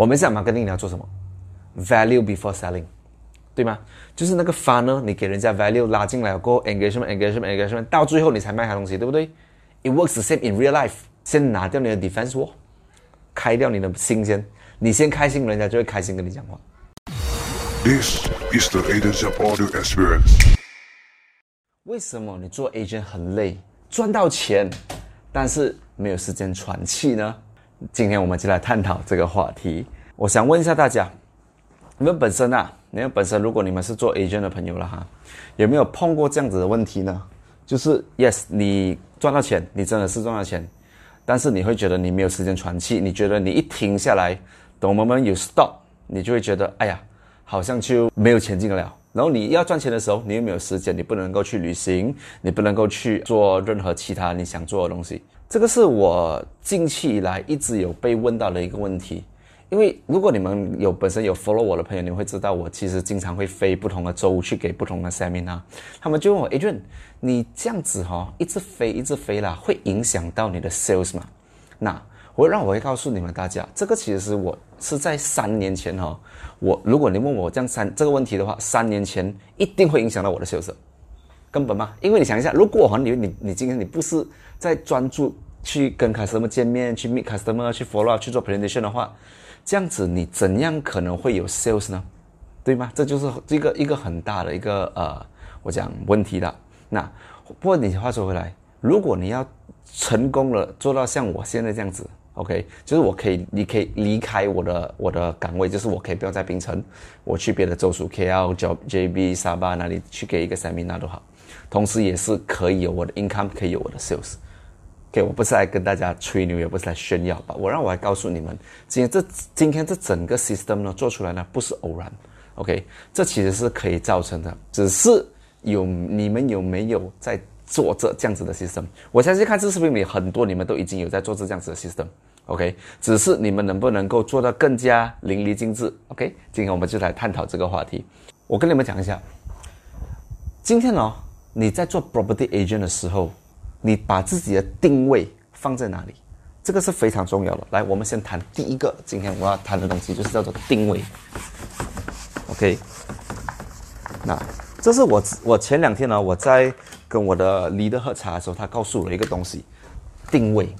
我们讲 marketing 你要做什么？value before selling，对吗？就是那个 funnel，你给人家 value 拉进来过后 engagement engagement engagement，到最后你才卖他东西，对不对？It works the same in real life。先拿掉你的 defense wall，开掉你的心先，你先开心，人家就会开心跟你讲话。This is the Agents of Audio Experience. 为什么你做 agent 很累，赚到钱，但是没有时间喘气呢？今天我们就来探讨这个话题。我想问一下大家，你们本身啊，你们本身如果你们是做 agent 的朋友了哈，有没有碰过这样子的问题呢？就是 yes，你赚到钱，你真的是赚到钱，但是你会觉得你没有时间喘气，你觉得你一停下来，等我们有 stop，你就会觉得哎呀，好像就没有前进了。然后你要赚钱的时候，你又没有时间，你不能够去旅行，你不能够去做任何其他你想做的东西。这个是我近期以来一直有被问到的一个问题。因为如果你们有本身有 follow 我的朋友，你会知道我其实经常会飞不同的州去给不同的 seminar。他们就问我，Adrian，你这样子哈、一直飞一直飞啦，会影响到你的 sales 吗？那我让我会告诉你们大家，这个其实是我是在三年前哈、我如果你问我这样三这个问题的话，三年前一定会影响到我的 sales，根本嘛，因为你想一下，如果你你你今天你不是在专注去跟 customer 见面，去 meet customer，去 follow up，去做 presentation 的话，这样子你怎样可能会有 sales 呢？对吗？这就是这个一个很大的一个呃，我讲问题的。那不过你话说回来，如果你要成功了，做到像我现在这样子，OK，就是我可以，你可以离开我的我的岗位，就是我可以不要在槟城，我去别的州属 KL、J JB、沙巴那里去给一个 seminar 都好，同时也是可以有我的 income，可以有我的 sales。OK，我不是来跟大家吹牛，也不是来炫耀吧，我让我来告诉你们，今天这今天这整个 system 呢做出来呢不是偶然，OK，这其实是可以造成的，只是有你们有没有在做这这样子的 system？我相信看这视频里很多你们都已经有在做这这样子的 system，OK，、只是你们能不能够做到更加淋漓尽致？OK，今天我们就来探讨这个话题。我跟你们讲一下，今天哦，你在做 property agent 的时候，你把自己的定位放在哪里？这个是非常重要的。来，我们先谈第一个，今天我要谈的东西就是叫做定位。OK，那这是我我前两天呢，我在跟我的 leader 喝茶的时候，他告诉我一个东西，定位，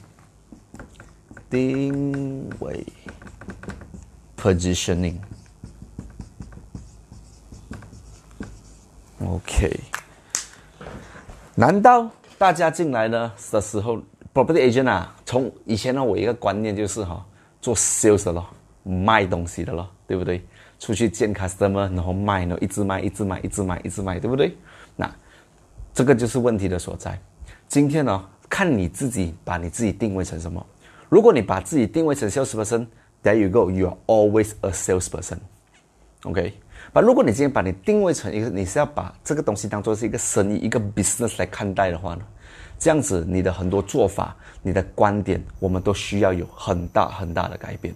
定位，positioning。OK，难道大家进来呢的时候，property agent 啊，从以前呢，我一个观念就是哈、做 sales 的咯，卖东西的咯，对不对？出去见 customer，然后卖，然后一直卖，一直卖，一直卖，一直卖，对不对？那这个就是问题的所在。今天呢，看你自己把你自己定位成什么。如果你把自己定位成 sales person，there you go，you are always a sales person。OK，但如果你今天把你定位成一个，你是要把这个东西当做是一个生意、一个 business 来看待的话呢，这样子你的很多做法、你的观点，我们都需要有很大很大的改变。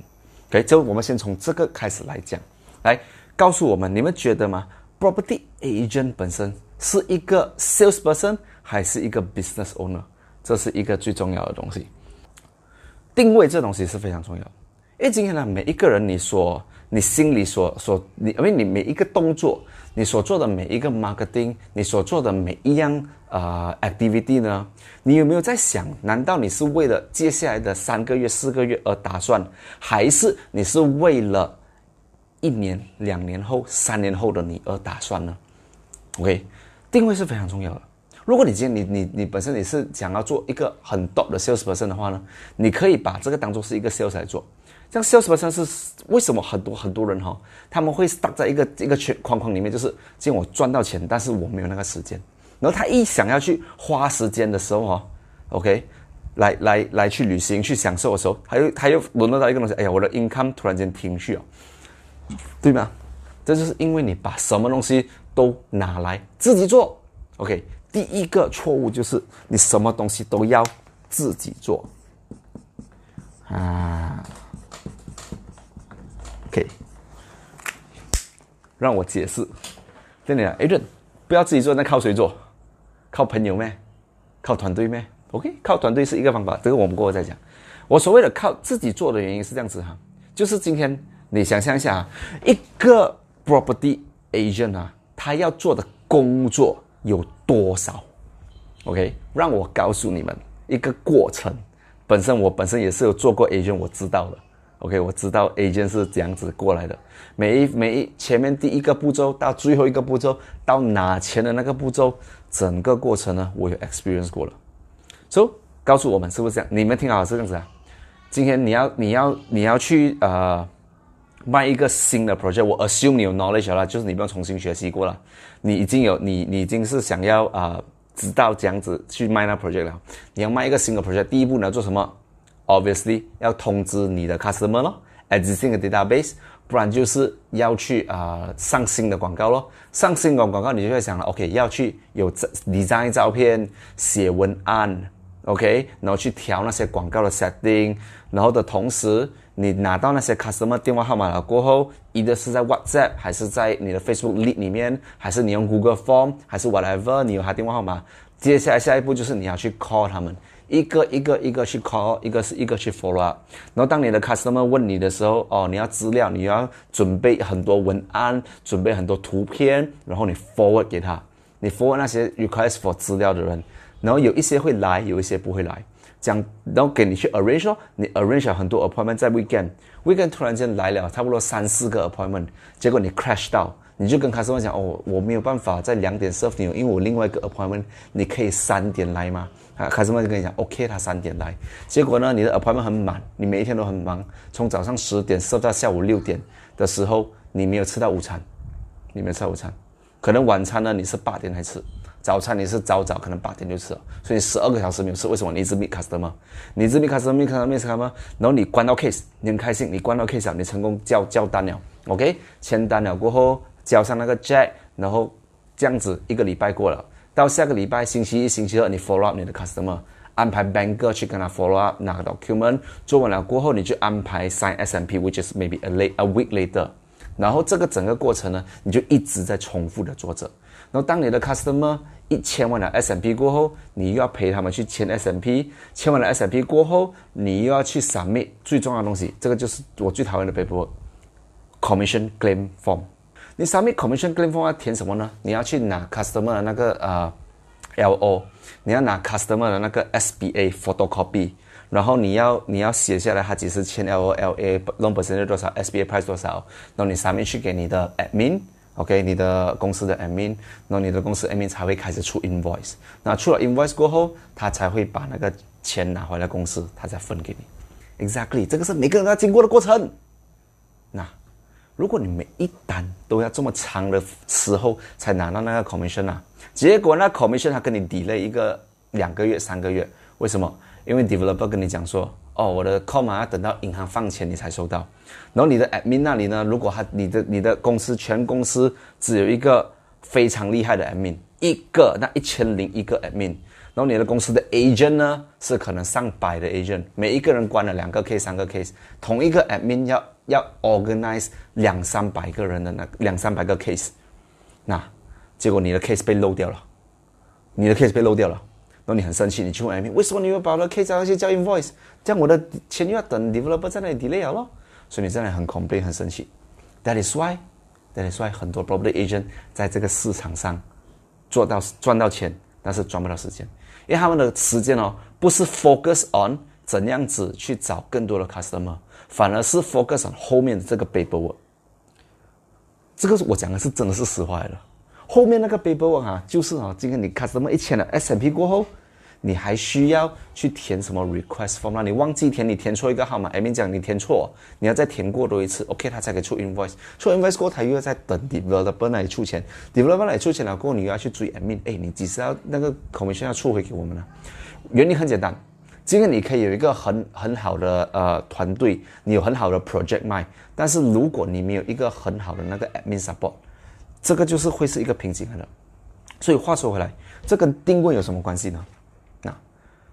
OK，就我们先从这个开始来讲，来告诉我们，你们觉得吗？Property agent 本身是一个 sales person 还是一个 business owner？这是一个最重要的东西。定位这东西是非常重要，因为今天呢，每一个人你所你心里所所你，因为你每一个动作，你所做的每一个 marketing，你所做的每一样呃 activity 呢，你有没有在想？难道你是为了接下来的三个月、四个月而打算，还是你是为了一年、两年后、三年后的你而打算呢？OK，定位是非常重要的。如果你今天你你你本身你是想要做一个很 top 的 sales person 的话呢，你可以把这个当做是一个 sales 来做。像 sales person 是为什么很多很多人哈、他们会 stuck 在一个一个圈框框里面，就是今我赚到钱，但是我没有那个时间。然后他一想要去花时间的时候哈、OK，来来来去旅行去享受的时候，他又他又沦落到一个东西，哎呀，我的 income 突然间停去了，对吗？这就是因为你把什么东西都拿来自己做。OK，第一个错误就是你什么东西都要自己做啊。OK，让我解释。跟你讲，Adrian，不要自己做，那靠谁做？靠朋友咩？靠团队咩？OK，靠团队是一个方法，这个我们过后再讲。我所谓的靠自己做的原因是这样子哈，就是今天你想象一下啊，一个 property agent 啊，他要做的工作有多少？OK，让我告诉你们一个过程。本身我本身也是有做过 agent，我知道的。OK，我知道 agent 是这样子过来的。每一每一前面第一个步骤到最后一个步骤到拿钱的那个步骤，整个过程呢，我有 experience 过了。So 告诉我们是不是这样？你们听好是这样子啊。今天你要你要你要去呃卖一个新的 project，我 assume 你有 knowledge 了，就是你不用重新学习过了，你已经有你你已经是想要啊知道这样子去卖那 project 了。你要卖一个新的 project，第一步你要做什么？Obviously 要通知你的 customer 咯，existing 的 database，不然就是要去啊上新的广告咯。上新的广告你就会想了，OK 要去有 design 照片，写文案。OK，然后去调那些广告的 setting，然后的同时，你拿到那些 customer 电话号码了过后，一个是在 WhatsApp，还是在你的 Facebook Lead 里面，还是你用 Google Form，还是 whatever，你有他电话号码。接下来下一步就是你要去 call 他们，一个一个一个去 call，一个是一个去 follow up。然后当你的 customer 问你的时候，哦，你要资料，你要准备很多文案，准备很多图片，然后你 forward 给他，你 forward 那些 request for 资料的人。然后有一些会来，有一些不会来，讲然后给你去 arrange，你 arrange 很多 appointment 在 weekend，weekend 突然间来了差不多三四个 appointment，结果你 crash 到，你就跟 customer 讲哦，我没有办法在两点 serve 你，因为我另外一个 appointment，你可以三点来吗？啊，customer 就跟你讲 OK，他三点来，结果呢，你的 appointment 很满，你每一天都很忙，从早上十点 serve 到下午六点的时候，你没有吃到午餐，你没有吃午餐，可能晚餐呢你是八点才吃。早餐？你是早早可能八点就吃。了，所以十二个小时没有吃，为什么？你一直 meet customer，你一直 meet customer，meet customer，meet customer，然后你关到 case，你很开心，你关到 case 了，你成功交交单了，OK，签单了过后交上那个 jack，然后这样子一个礼拜过了，到下个礼拜星期一、星期二你 follow up 你的 customer，安排 banker 去跟他 follow up 拿个 document，做完了过后你就安排 sign SMP，which is maybe a late a week later，然后这个整个过程呢，你就一直在重复的做着，然后当你的 customer 一签完了 S M P 过后，你又要陪他们去签 S M P，签完了 S M P 过后，你又要去 submit 最重要的东西，这个就是我最讨厌的 paper，commission claim form。你 submit commission claim form 要填什么呢？你要去拿 customer 的那个呃 L O，你要拿 customer 的那个 S B A photocopy，然后你要你要写下来他几时签 L O L A，loan percentage 多少，S B A price 多少，然后你 submit 去给你的 admin。OK，你的公司的 admin，然后你的公司 admin 才会开始出 invoice。那出了 invoice 过后，他才会把那个钱拿回来公司，他再分给你。Exactly，这个是每个人要经过的过程。那如果你每一单都要这么长的时候才拿到那个 commission 啊，结果那 commission 他跟你 delay 一个两个月、三个月，为什么？因为 developer 跟你讲说。哦，我的 com 要等到银行放钱你才收到，然后你的 admin 那里呢？如果他你的你的公司全公司只有一个非常厉害的 admin，一个那一千零一个 admin，然后你的公司的 agent 呢是可能上百的 agent，每一个人关了两个 case 三个 case，同一个 admin 要要 organize 两三百个人的那两三百个 case，那结果你的 case 被漏掉了，你的 case 被漏掉了。然后你很生气，你去问 Amy 为什么你要把我的 case 去交 invoice？这样我的钱又要等 developer 在那里 delay 了咯。所以你真的很 complain，很生气。That is why，that is why 很多 property agent 在这个市场上做到赚到钱，但是赚不到时间，因为他们的时间哦，不是 focus on 怎样子去找更多的 customer，反而是 focus on 后面的这个 paperwork。这个我讲的是真的是实话了。后面那个 paperwork 啊，就是啊，今天你 customer 一签了 S M P 过后，你还需要去填什么 request form 啊？你忘记填，你填错一个号码，admin 讲你填错，你要再填过多一次，OK，他才可以出 invoice。出 invoice 过，他又要再等 developer 那里出钱，developer 那里出钱了过后，你又要去追 admin，哎，你几时要那个 commission 要出回给我们呢？原理很简单，今天你可以有一个很很好的呃团队，你有很好的 project 卖，但是如果你没有一个很好的那个 admin support。这个就是会是一个瓶颈了，所以话说回来，这跟定位有什么关系呢？那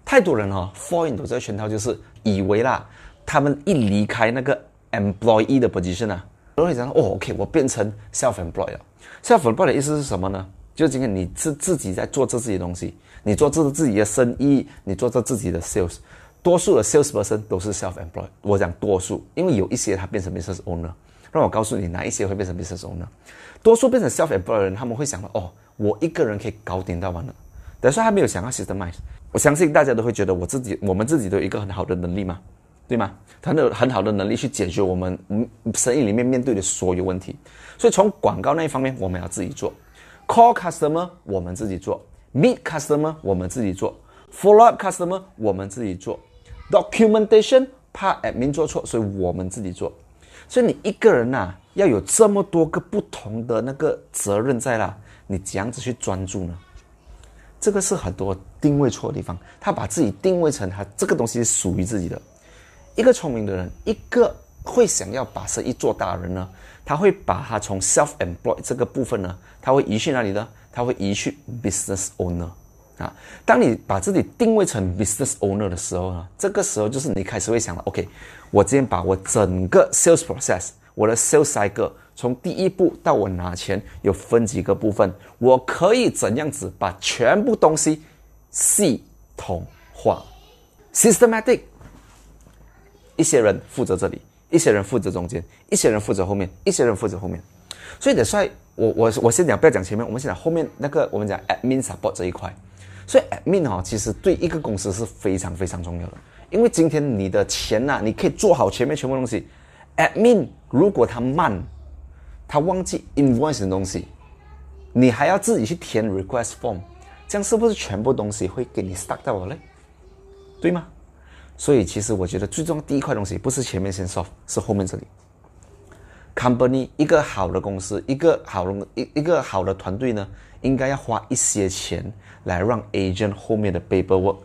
太多人哈，fall into 这个圈套，就是以为啦，他们一离开那个 employee 的 position 啊，都会讲哦，OK，我变成 self employed。self employed 的意思是什么呢？就今天你自自己在做着自己的东西，你做着自己的生意，你做着自己的 sales，多数的 sales person 都是 self-employed。我讲多数，因为有一些他变成 business owner。让我告诉你，哪一些会变成 business owner？多数变成 self-employed 人，他们会想到，哦，我一个人可以搞定到完了。等于说他没有想要 systemize。我相信大家都会觉得，我自己，我们自己都有一个很好的能力嘛，对吗？很有很好的能力去解决我们嗯生意里面面对的所有问题。所以从广告那一方面，我们要自己做；call customer 我们自己做；meet customer 我们自己做；follow up customer 我们自己做；documentation 怕 admin 做错，所以我们自己做。所以你一个人呐，要有这么多个不同的那个责任在啦，你怎样子去专注呢？这个是很多定位错的地方。他把自己定位成他这个东西是属于自己的。一个聪明的人，一个会想要把生意做大的人呢，他会把他从 self-employed 这个部分呢，他会移去哪里呢？他会移去 business owner 啊。当你把自己定位成 business owner 的时候呢，这个时候就是你开始会想了，OK，我今天把我整个 sales process，我的 sales cycle。从第一步到我拿钱，有分几个部分，我可以怎样子把全部东西系统化，systematic。一些人负责这里，一些人负责中间，一些人负责后面，一些人负责后面。所以得帅，我我我先讲，不要讲前面，我们先讲后面那个，我们讲 admin support 这一块。所以 admin 哦，其实对一个公司是非常非常重要的，因为今天你的钱呐，你可以做好前面全部东西，admin 如果它慢。他忘记 invoice 的东西，你还要自己去填 request form，这样是不是全部东西会给你 stuck 到了嘞？对吗？所以其实我觉得最重要第一块东西不是前面先 solve，是后面这里。Company 一个好的公司，一个好的一一个好的团队呢，应该要花一些钱来让 agent 后面的 paperwork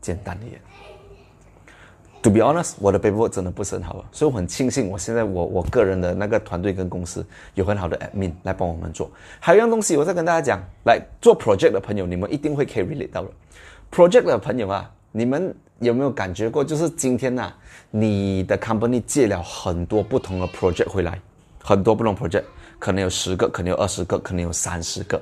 简单一点。To be honest，我的 paperwork 真的不是很好，所以我很庆幸我现在我我个人的那个团队跟公司有很好的 admin 来帮我们做。还有一样东西，我再跟大家讲，来做 project 的朋友，你们一定会可以 relate 到了。project 的朋友啊，你们有没有感觉过，就是今天呐，你的 company 借了很多不同的 project 回来，很多不同 project，可能有十个，可能有二十个，可能有三十个。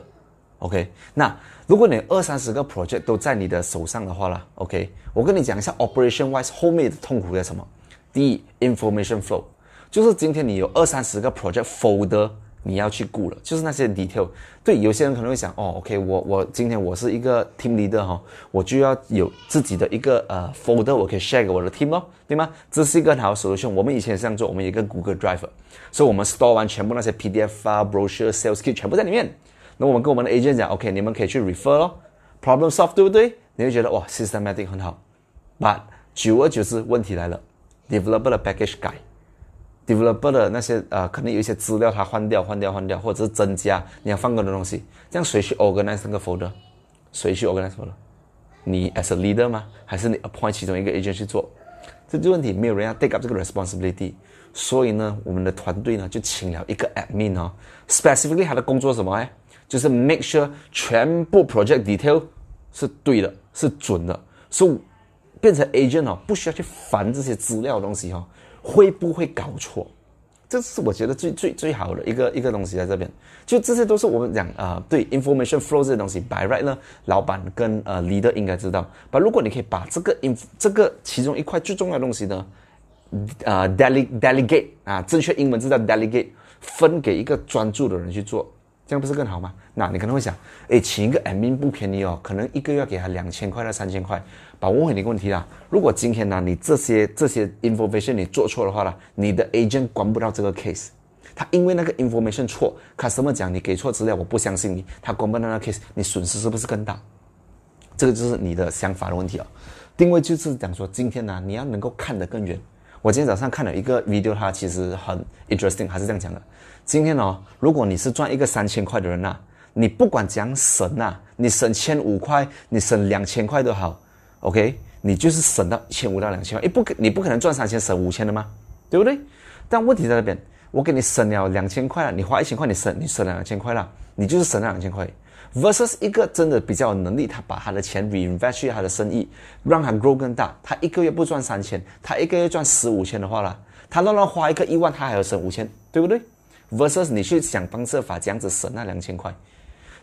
OK，那如果你二三十个 project 都在你的手上的话啦 o k 我跟你讲一下 operation wise 后面的痛苦在什么？第一，information flow，就是今天你有二三十个 project folder 你要去顾了，就是那些 detail。对，有些人可能会想，哦，OK，我我今天我是一个 team leader 哈，我就要有自己的一个呃 folder，我可以 share 给我的 team 咯，对吗？这是一个很好的 solution。我们以前也这样做，我们一个 Google Drive，所以我们 store 完全部那些 PDF 啊、brochure、sales kit 全部在里面。那我们跟我们的 agent 讲，OK，你们可以去 refer 咯，problem solve 对不对？你会觉得哇，systematic 很好，but 久而久之问题来了，developer 的 package 改，developer 的那些呃可能有一些资料它换掉换掉换掉，或者是增加你要放更多东西，这样谁去 organize 那个 folder？谁去 organize folder？你 as a leader 吗？还是你 appoint 其中一个 agent 去做？这个问题没有人要 take up 这个 responsibility，所以呢，我们的团队呢就请了一个 admin 哦，specifically 他的工作什么哎？就是 make sure 全部 project detail 是对的，是准的，所以变成 agent 哦，不需要去烦这些资料东西哦，会不会搞错？这是我觉得最最最好的一个一个东西在这边，就这些都是我们讲啊，对 information flow 这些东西，by right 呢，老板跟呃 leader 应该知道。把如果你可以把这个 in 这个其中一块最重要的东西呢，啊 delete delegate 啊，正确英文字叫 delegate，分给一个专注的人去做。这样不是更好吗？那你可能会想，哎，请一个 admin 不便宜哦，可能一个月给他两千块到三千块。把我问你一个问题啦，如果今天呢，你这些这些 information 你做错的话呢，你的 agent 关不到这个 case，他因为那个 information 错，customer 讲你给错资料，我不相信你，他关不到那个 case，你损失是不是更大？这个就是你的想法的问题啊。定位就是讲说，今天呢，你要能够看得更远。我今天早上看了一个 video，它其实很 interesting，还是这样讲的。今天哦，如果你是赚一个三千块的人呐，你不管怎样省呐，你省千五块，你省两千块都好，OK，你就是省到一千五到两千块，你不可你不可能赚三千省五千的吗？对不对？但问题在那边，我给你省了两千块了，你花一千块，你省你省了两千块了，你就是省了两千块，versus 一个真的比较有能力，他把他的钱 reinvest 去他的生意，让他 grow 更大，他一个月不赚三千，他一个月赚十五千的话啦，他让他花一个一万，他还要省五千，对不对？versus 你去想方设法这样子省那两千块，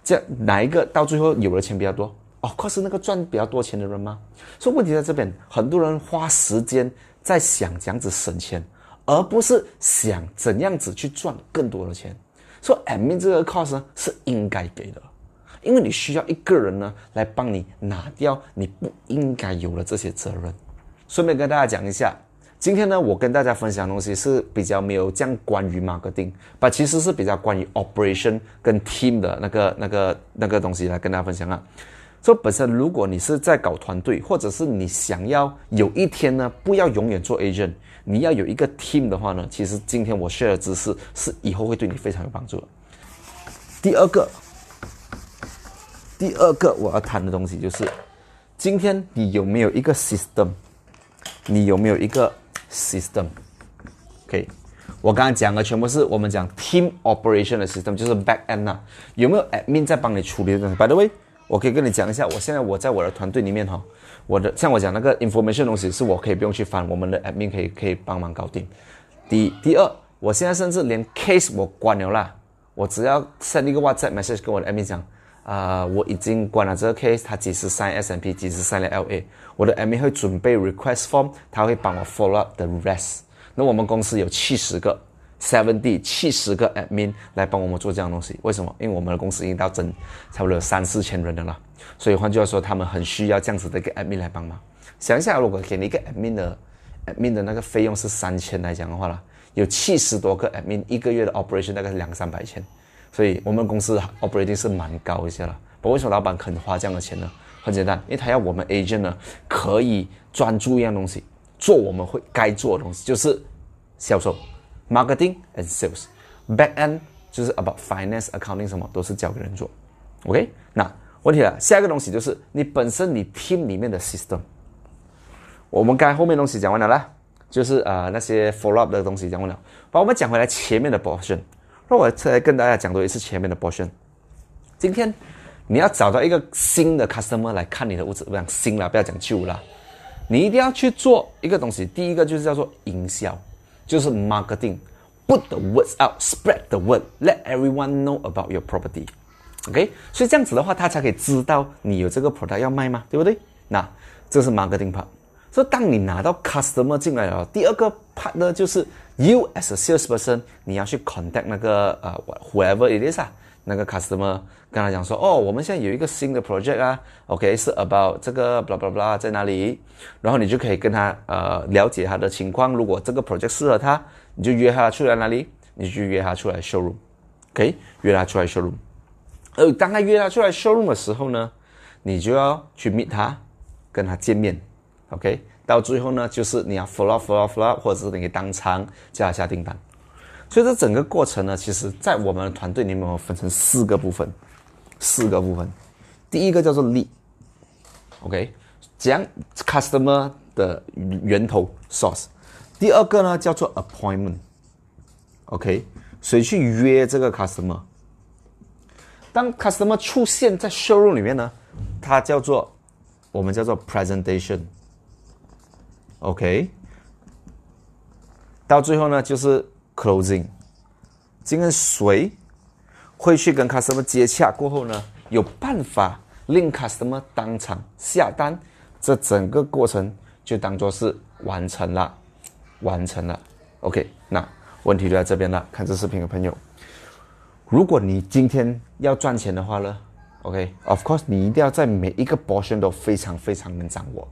这哪一个到最后有的钱比较多？哦，可是那个赚比较多钱的人吗？所以问题在这边，很多人花时间在想怎样子省钱，而不是想怎样子去赚更多的钱。所以 admin 这个 cost 呢是应该给的，因为你需要一个人呢来帮你拿掉你不应该有的这些责任。顺便跟大家讲一下。今天呢，我跟大家分享的东西是比较没有这样关于 marketing，把其实是比较关于 operation 跟 team 的那个、那个、那个东西来跟大家分享啊。说本身如果你是在搞团队，或者是你想要有一天呢，不要永远做 agent，你要有一个 team 的话呢，其实今天我 share 的知识是以后会对你非常有帮助的。第二个，第二个我要谈的东西就是，今天你有没有一个 system？你有没有一个？System，OK，我刚刚讲的全部是我们讲 team operation 的 system，就是 back end 呐。有没有 admin 在帮你处理的东西？By the way，我可以跟你讲一下，我现在我在我的团队里面哈，我的像我讲那个 information 东西是我可以不用去翻，我们的 admin 可以可以帮忙搞定。第，第二，我现在甚至连 case 我关了啦，我只要 send 一个 WhatsApp message 跟我的 admin 讲。啊，我已经关了这个 case，他几时 sign S M P，几时删了 L A，我的 admin 会准备 request form，他会帮我 follow up the rest。那我们公司有七十个 seventy 七十个 admin 来帮我们做这样东西，为什么？因为我们的公司已经到整差不多有三四千人的了，所以换句话说，他们很需要这样子的一个 admin 来帮忙。想一下，如果给你一个 admin 的 admin 的那个费用是三千来讲的话啦，有七十多个 admin，一个月的 operation 大概是两三百千。所以我们公司 operating 是蛮高一些了。不过为什么老板肯花这样的钱呢？很简单，因为他要我们 agent 呢可以专注一样东西，做我们会该做的东西，就是销售，marketing and sales。back end 就是 about finance accounting 什么都是交给人做。OK，那问题了，下一个东西就是你本身你 team 里面的 system。我们该后面东西讲完了啦，就是呃那些 follow up 的东西讲完了，把我们讲回来前面的 portion。那我再来跟大家讲多一次前面的 portion。今天你要找到一个新的 customer 来看你的屋子，不讲新了，不要讲旧了。你一定要去做一个东西，第一个就是叫做营销，就是 marketing，put the words out，spread the word，let everyone know about your property。OK，所以这样子的话，他才可以知道你有这个 product 要卖吗？对不对？那这是 marketing part。所以当你拿到 customer 进来了，第二个 part 呢，就是 you as a salesperson，你要去 contact 那个呃 whoever it is 啊，那个 customer 跟他讲说，哦，我们现在有一个新的 project 啊，OK 是 about 这个 blah blah blah 在哪里，然后你就可以跟他呃了解他的情况，如果这个 project 适合他，你就约他出来哪里，你就约他出来 showroom，OK 约他出来 showroom，而当他约他出来 showroom 的时候呢，你就要去 meet 他，跟他见面。OK，到最后呢，就是你要 follow follow follow，或者是你当场叫他下订单。所以这整个过程呢，其实在我们的团队里面我分成四个部分，四个部分。第一个叫做 lead，OK，讲 customer 的源头 source。第二个呢叫做 appointment，OK，谁去约这个 customer？当 customer 出现在 showroom 里面呢，它叫做我们叫做 presentation。OK，到最后呢就是 closing。今天谁会去跟 customer 接洽过后呢，有办法令 customer 当场下单，这整个过程就当做是完成了，完成了。OK，那问题就在这边了。看这视频的朋友，如果你今天要赚钱的话呢，OK，of course，你一定要在每一个 portion 都非常非常能掌握。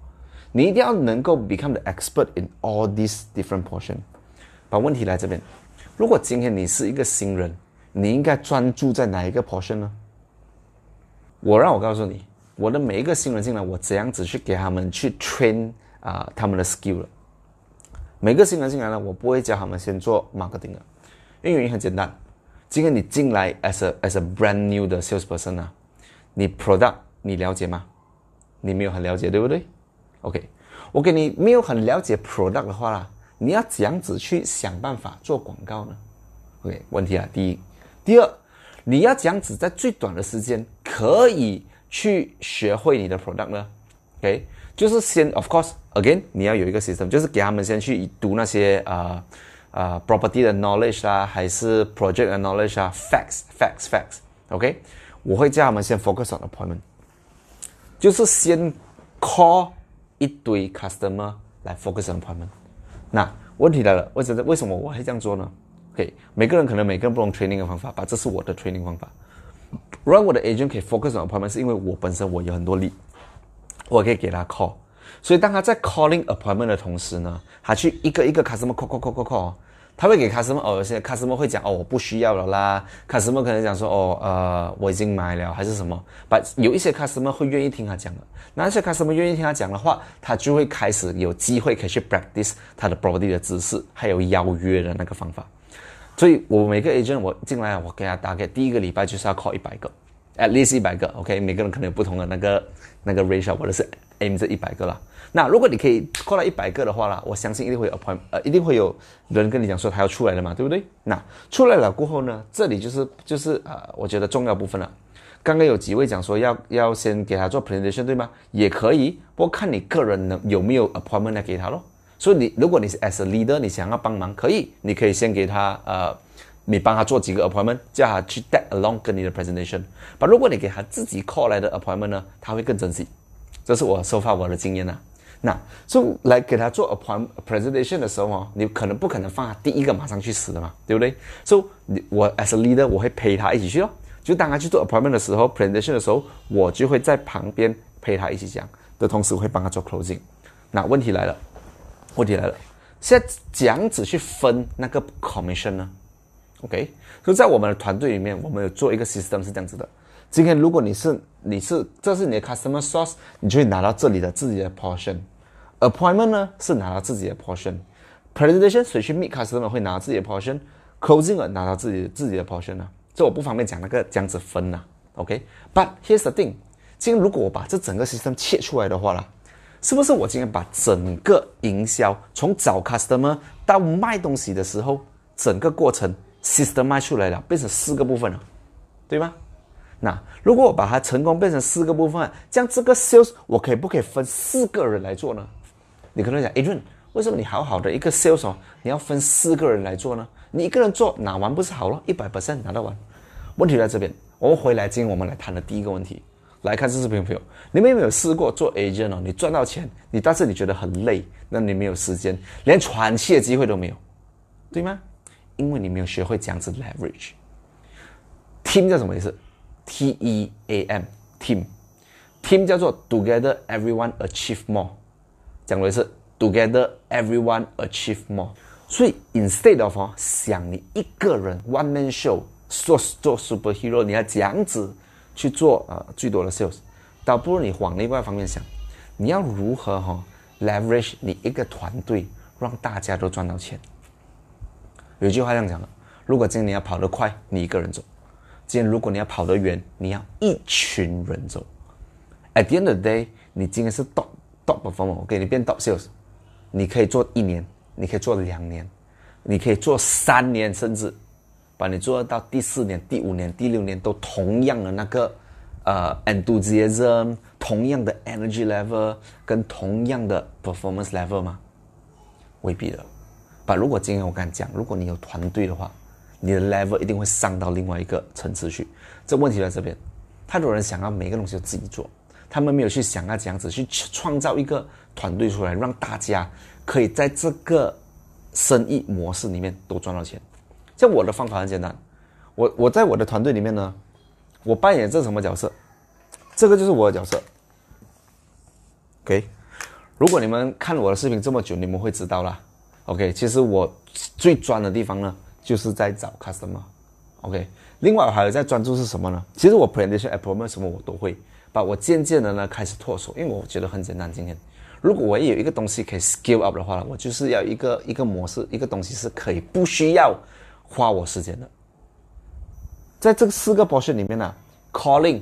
你一定要能够 become the expert in all these different portion。把问题来这边，如果今天你是一个新人，你应该专注在哪一个 portion 呢？我让我告诉你，我的每一个新人进来，我怎样子去给他们去 train 啊他们的 skill 了。每个新人进来呢，我不会教他们先做 marketing 的，因为原因很简单。今天你进来 as a as a brand new 的 sales person 啊，你 product 你了解吗？你没有很了解，对不对？OK，我给你没有很了解 product 的话啦，你要怎样子去想办法做广告呢？OK，问题啊，第一，第二，你要怎样子在最短的时间可以去学会你的 product 呢？OK，就是先 of course again 你要有一个 system，就是给他们先去读那些啊啊 property 的 knowledge 啊，还是 project 的 knowledge 啊，facts facts facts，OK，我会叫他们先 focus on appointment。就是先 call 一堆 customer 来 focus on appointment。那问题来了，为什么为什么我会这样做呢？OK，每个人可能每个人不同 training 的方法吧，这是我的 training 方法。让我的 agent 可以 focus on appointment，是因为我本身我有很多力，我可以给他 call。所以当他在 calling appointment 的同时呢，他去一个一个 customer call call call call call，他会给 customer 哦，有些 customer 会讲哦我不需要了啦，customer 可能讲说哦呃我已经买了还是什么，but 有一些 customer 会愿意听他讲的，那些 customer 愿意听他讲的话，他就会开始有机会可以去 practice 他的 body 的姿势，还有邀约的那个方法。所以我每个 agent 我进来，我给他大概第一个礼拜就是要 call 一百个。，at least 一百个，OK，每个人可能有不同的那个那个 ratio，或者是 aim 这一百个啦。那如果你可以 call 到一百个的话啦，我相信一定会有 appoint，呃，一定会有人跟你讲说他要出来了嘛，对不对？那出来了过后呢，这里就是就是呃，我觉得重要部分了。刚刚有几位讲说要要先给他做 presentation 对吗？也可以，不过看你个人能有没有 appointment 来给他咯。所以你如果你是 as a leader，你想要帮忙，可以，你可以先给他呃，你帮他做几个 appointment，叫他去 tag along 跟你的 presentation。把如果你给他自己 call 来的 appointment 呢，他会更珍惜。这是我收发我的经验呐。那所以来给他做 appointment presentation 的时候哦，你可能不可能放他第一个马上去死的嘛，对不对？所以我 as a leader 我会陪他一起去哦。就当他去做 appointment 的时候，presentation 的时候，我就会在旁边陪他一起讲的同时，会帮他做 closing。那问题来了。问题来了，现在怎样子去分那个 commission 呢？OK，所以在我们的团队里面，我们有做一个 system 是这样子的。今天如果你是你是这是你的 customer source，你就会拿到这里的自己的 portion。appointment 呢是拿到自己的 portion。presentation 谁去 meet customer 会拿到自己的 portion。closing 拿到自己自己的 portion 呢？这我不方便讲那个这样子分呐。OK，but here's the thing，今天如果我把这整个 system 切出来的话啦。是不是我今天把整个营销从找 customer 到卖东西的时候，整个过程 system 卖出来了，变成四个部分了，对吗？那如果我把它成功变成四个部分，这样这个 sales 我可以不可以分四个人来做呢？你可能讲 Adrian，为什么你好好的一个 sales 哦，你要分四个人来做呢？你一个人做拿完不是好了，一百 percent 拿得完？问题在这边，我们回来今天我们来谈的第一个问题。来看这视频朋友，你们有没有试过做 agent 哦？你赚到钱，你但是你觉得很累，那你没有时间，连喘气的机会都没有，对吗？因为你没有学会这样子 leverage。team 叫什么意思？T E A M team，team 叫做 together everyone achieve more。讲的是 together everyone achieve more。所以 instead of 哦想你一个人 one man show 做做 superhero，你要这样子。去做呃最多的 sales，倒不如你往另外一方面想，你要如何哈 leverage 你一个团队，让大家都赚到钱。有一句话这样讲的：如果今天你要跑得快，你一个人走；今天如果你要跑得远，你要一群人走。At the end of the day，你今天是 top top performer，我给你变 top sales，你可以做一年，你可以做两年，你可以做三年，甚至。把你做到第四年、第五年、第六年都同样的那个呃 enthusiasm，同样的 energy level，跟同样的 performance level 吗？未必的。把如果今天我跟你讲，如果你有团队的话，你的 level 一定会上到另外一个层次去。这问题在这边，太多人想要每个东西都自己做，他们没有去想要这样子去创造一个团队出来，让大家可以在这个生意模式里面都赚到钱。像我的方法很简单，我我在我的团队里面呢，我扮演这什么角色？这个就是我的角色。OK，如果你们看了我的视频这么久，你们会知道啦。OK，其实我最专的地方呢，就是在找 customer。OK，另外我还有在专注是什么呢？其实我 presentation、appointment 什么我都会，把我渐渐的呢开始脱手，因为我觉得很简单。今天，如果我也有一个东西可以 scale up 的话呢，我就是要一个一个模式，一个东西是可以不需要。花我时间的，在这个四个 portion 里面呢，calling，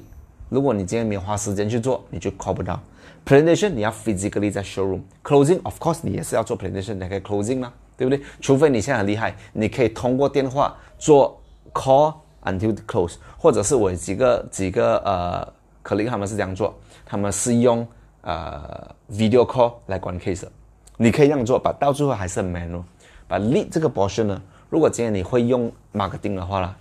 如果你今天没有花时间去做，你就 call 不到。Presentation 你要 physically 在 showroom，closing of course 你也是要做 presentation 才可以 closing 嘛，对不对？除非你现在很厉害，你可以通过电话做 call until close，或者是我几个几个呃 colleague 他们是这样做，他们是用呃 video call 来管 case，你可以这样做，把到最后还是 manual，把 lead 这个 portion 呢。如果今天你会用 marketing 的话啦，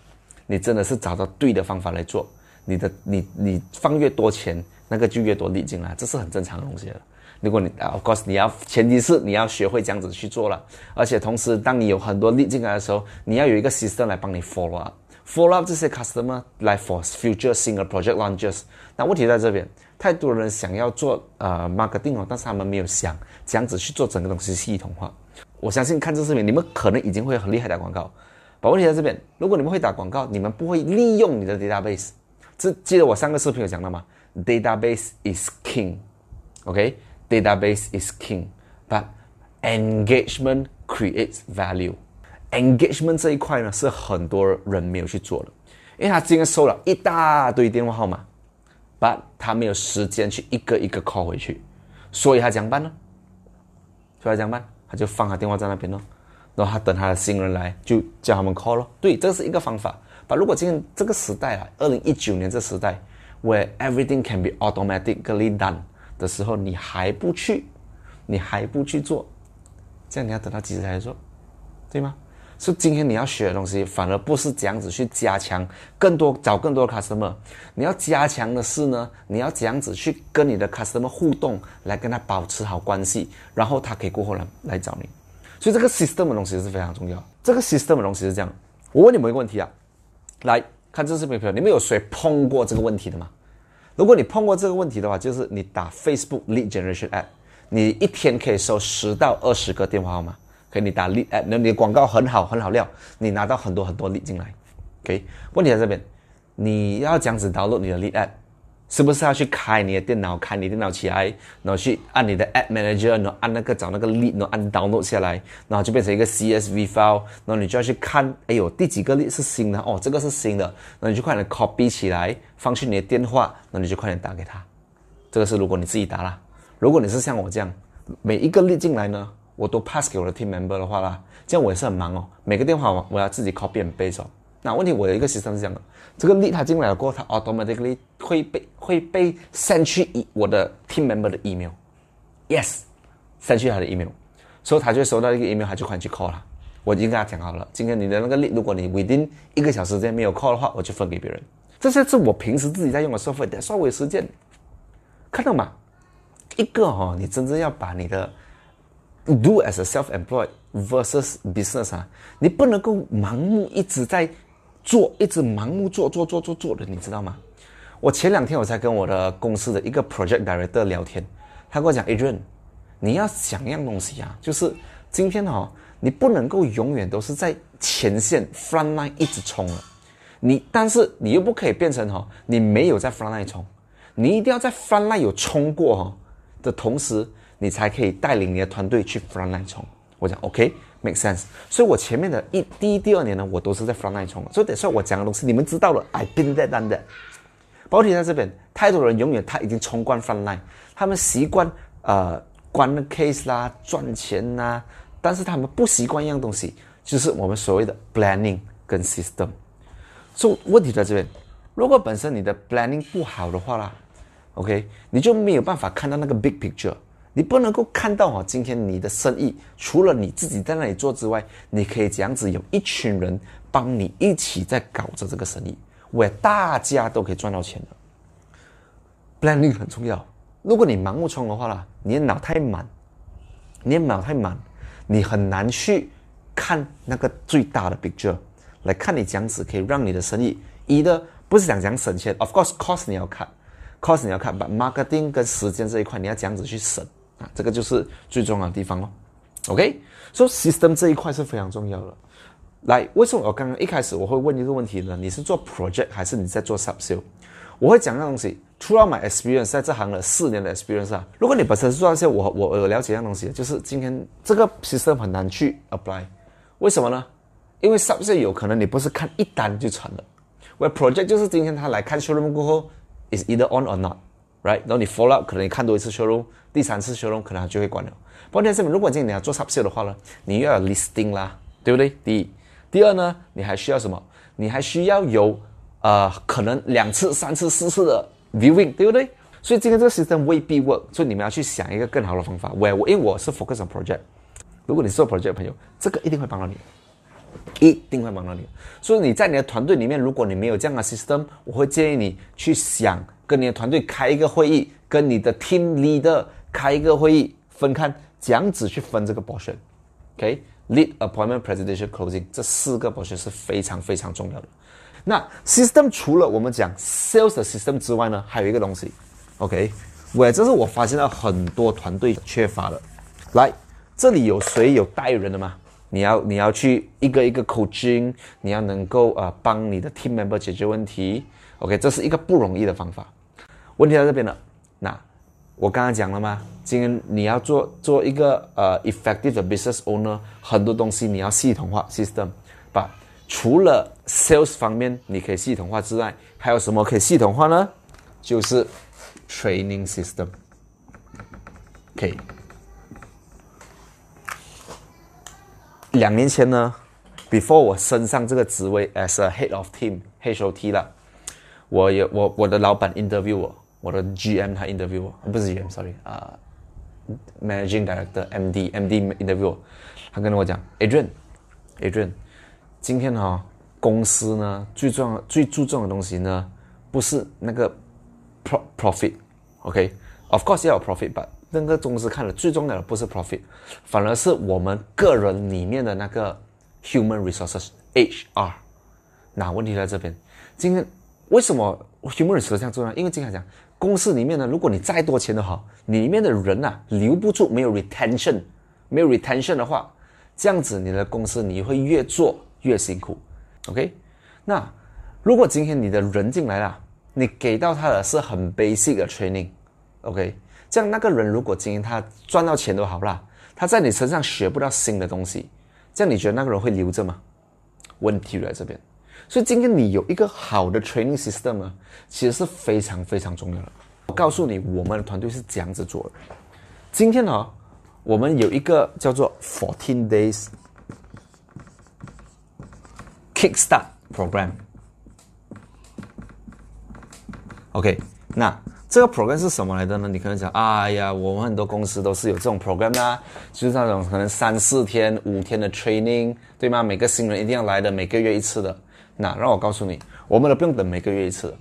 你真的是找到对的方法来做，你的你你放越多钱，那个就越多利进来，这是很正常的东西了。如果你啊，of course，你要前提是你要学会这样子去做了，而且同时，当你有很多利进来的时候，你要有一个 system 来帮你 follow up，follow up 这些 customer 来 for future single project launches。那问题在这边，太多人想要做呃 marketing 哦，但是他们没有想这样子去做整个东西系统化。我相信看这视频，你们可能已经会很厉害打广告。把问题在这边，如果你们会打广告，你们不会利用你的 database。这记得我上个视频有讲到吗？Database is king，OK？Database is king, but engagement creates value. Engagement 这一块呢，是很多人没有去做的，因为他今天收了一大堆电话号码，but 他没有时间去一个一个 call 回去，所以他怎么办呢？所以他怎么办？他就放他电话在那边咯，然后他等他的新人来，就叫他们 call 咯。对，这是一个方法。把如果今天这个时代啊，二零一九年这时代，where everything can be automatically done。的时候，你还不去，你还不去做，这样你要等到几时才做，对吗？所以今天你要学的东西，反而不是这样子去加强更多找更多的 customer，你要加强的是呢，你要这样子去跟你的 customer 互动，来跟他保持好关系，然后他可以过后来来找你。所以这个 system 的东西是非常重要。这个 system 的东西是这样，我问你们一个问题啊，来看这视频的朋友，你们有谁碰过这个问题的吗？如果你碰过这个问题的话，就是你打 Facebook Lead Generation App，你一天可以收十到二十个电话号码。可以，你打 Lead App，那你的广告很好，很好料，你拿到很多很多 Lead 进来。OK，问题在这边，你要这样子导入你的 Lead App。是不是要去开你的电脑，开你电脑起来，然后去按你的 App Manager，然后按那个找那个 lead，然后按 download 下来，然后就变成一个 CSV file，然后你就要去看，哎呦，第几个 lead 是新的哦，这个是新的，那你就快点 copy 起来，放去你的电话，那你就快点打给他。这个是如果你自己打啦，如果你是像我这样，每一个 lead 进来呢，我都 pass 给我的 team member 的话啦，这样我也是很忙哦，每个电话我我要自己 copy and paste 哦。那问题我有一个学生是这样的，这个 lead 他进来了过后，他 automatically 会被会被 send 去我的 team member 的 email，yes，send 去他的 email，所以他就收到一个 email，他就快去 call 了。我已经跟他讲好了，今天你的那个 lead，如果你 within 一个小时之内没有 call 的话，我就分给别人。这些是我平时自己在用的 software，稍微时间，看到吗？一个哦，你真正要把你的 do as a self-employed versus business 啊，你不能够盲目一直在做一直盲目做做做做做的，你知道吗？我前两天我才跟我的公司的一个 project director 聊天，他跟我讲，Adrian，你要想一样东西啊，就是今天哈，你不能够永远都是在前线 front line 一直冲了，你但是你又不可以变成哈，你没有在 front line 冲，你一定要在 front line 有冲过哈的同时，你才可以带领你的团队去 front line 冲。我讲 OK。Make sense，所以我前面的一第一、第二年呢，我都是在 frontline 冲，所以等下我讲的东西你们知道了，I been there done that。包体在这边，太多人永远他已经冲惯 frontline，他们习惯呃关 case 啦、赚钱啦，但是他们不习惯一样东西，就是我们所谓的 planning 跟 system。所以问题在这边，如果本身你的 planning 不好的话啦，OK，你就没有办法看到那个 big picture。你不能够看到哈，今天你的生意除了你自己在那里做之外，你可以这样子有一群人帮你一起在搞着这个生意，为大家都可以赚到钱的。Planning 很重要。如果你盲目冲的话啦，你的脑太满，你的脑太满，你很难去看那个最大的 picture 来看你这样子可以让你的生意，一的不是讲讲省钱，of course cost 你要看，cost 你要看把 marketing 跟时间这一块你要这样子去省。啊，这个就是最重要的地方哦。OK，所以 system 这一块是非常重要的。来，为什么我刚刚一开始我会问一个问题呢？你是做 project 还是你在做 sub sale？我会讲那东西。除了 my experience 在这行了四年的 experience 啊，如果你本身是做那些，我我有了解一样东西，就是今天这个 system 很难去 apply。为什么呢？因为 sub sale 有可能你不是看一单就成了。我 project 就是今天他来看 showroom 过后，is either on or not。Right，然后你 follow up，可能你看多一次 showroom，第三次 showroom 可能它就会关了。关键是如果今天你要做 sub sale 的话呢，你又要 listing 啦，对不对？第一，第二呢，你还需要什么？你还需要有呃，可能两次、三次、四次的 viewing，对不对？所以今天这个 system 未必 work，所以你们要去想一个更好的方法。我我因为我是 focus on project，如果你是做 project 的朋友，这个一定会帮到你。一定会帮到你。所以你在你的团队里面，如果你没有这样的 system，我会建议你去想跟你的团队开一个会议，跟你的 team leader 开一个会议，分看这样子去分这个 portion。OK，lead appointment presentation closing 这四个 portion 是非常非常重要的。那 system 除了我们讲 sales 的 system 之外呢，还有一个东西。OK，我这是我发现到很多团队缺乏的。来，这里有谁有带人的吗？你要你要去一个一个 coaching，你要能够呃帮你的 team member 解决问题。OK，这是一个不容易的方法。问题在这边了。那我刚刚讲了吗？今天你要做做一个呃 effective business owner，很多东西你要系统化 system。把除了 sales 方面你可以系统化之外，还有什么可以系统化呢？就是 training system。OK。两年前呢，before 我升上这个职位 as a head of team HOT 了，我有我我的老板 interview 我，我的 GM 他 interview 我，不是 GM，sorry 啊，managing director MD MD interview 我，他跟我讲，Adrian，Adrian，今天哈公司呢最重要最注重的东西呢，不是那个 pro profit，OK，of course 要有 profit，but 那个公司看的最重要的不是 profit，反而是我们个人里面的那个 human resources HR。那问题在这边，今天为什么 human resources 这样重要？因为经常讲公司里面呢，如果你再多钱的话，里面的人呐留不住，没有 retention，没有 retention 的话，这样子你的公司你会越做越辛苦。OK，那如果今天你的人进来了，你给到他的是很 basic 的 training，OK。这样那个人如果今天他赚到钱都好啦，他在你身上学不到新的东西，这样你觉得那个人会留着吗？问题在这边。所以今天你有一个好的 training system 呢，其实是非常非常重要的。我告诉你，我们的团队是这样子做的。今天呢，我们有一个叫做 fourteen days kickstart program。OK，那。这个 program 是什么来的呢？你可能讲，哎呀，我们很多公司都是有这种 program 啦，就是那种可能三四天、五天的 training，对吗？每个新人一定要来的，每个月一次的。那让我告诉你，我们都不用等每个月一次。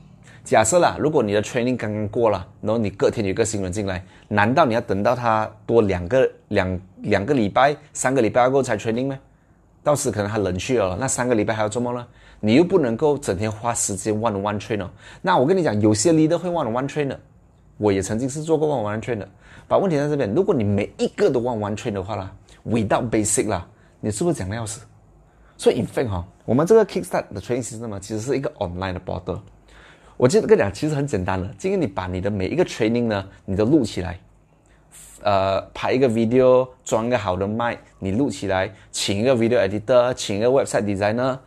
假设啦，如果你的 training 刚刚过了，然后你隔天有一个新人进来，难道你要等到他多两个两两个礼拜、三个礼拜过后才 training 吗？到时可能他冷却了，那三个礼拜还要做梦呢？你又不能够整天花时间 one one trainer，那我跟你讲，有些 leader 会 one one trainer，我也曾经是做过 one one trainer。把问题在这边，如果你每一个都 one one train 的话啦，without basic 啦，你是不是讲的要死？所以 in fact 哈，我们这个 kickstart 的 training system 嘛，其实是一个 online 的 border。我记得跟你讲，其实很简单的，今天你把你的每一个 training 呢，你都录起来，呃，拍一个 video，装一个好的麦，你录起来，请一个 video editor，请一个 website designer。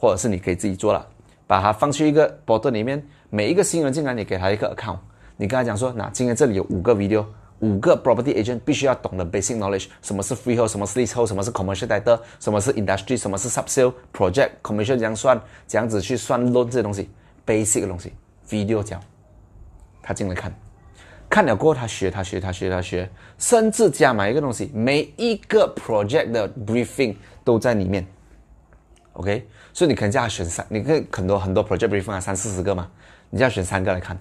或者是你可以自己做了，把它放去一个 b o d 里面。每一个新人进来，你给他一个 account，你跟他讲说，那今天这里有五个 video，五个 property agent 必须要懂的 basic knowledge，什么是 freehold，什么是 leasehold，什么是 commercial title，什么是 industry，什么是 subsale project commercial 这样算，这样子去算 loan 这些东西，basic 的东西，video 教他进来看，看了过后他学，他学，他学，他学，甚至加买一个东西，每一个 project 的 briefing 都在里面。OK，所以你可能叫他选三，你可以很多很多 project briefing 啊，三四十个嘛，你就要选三个来看。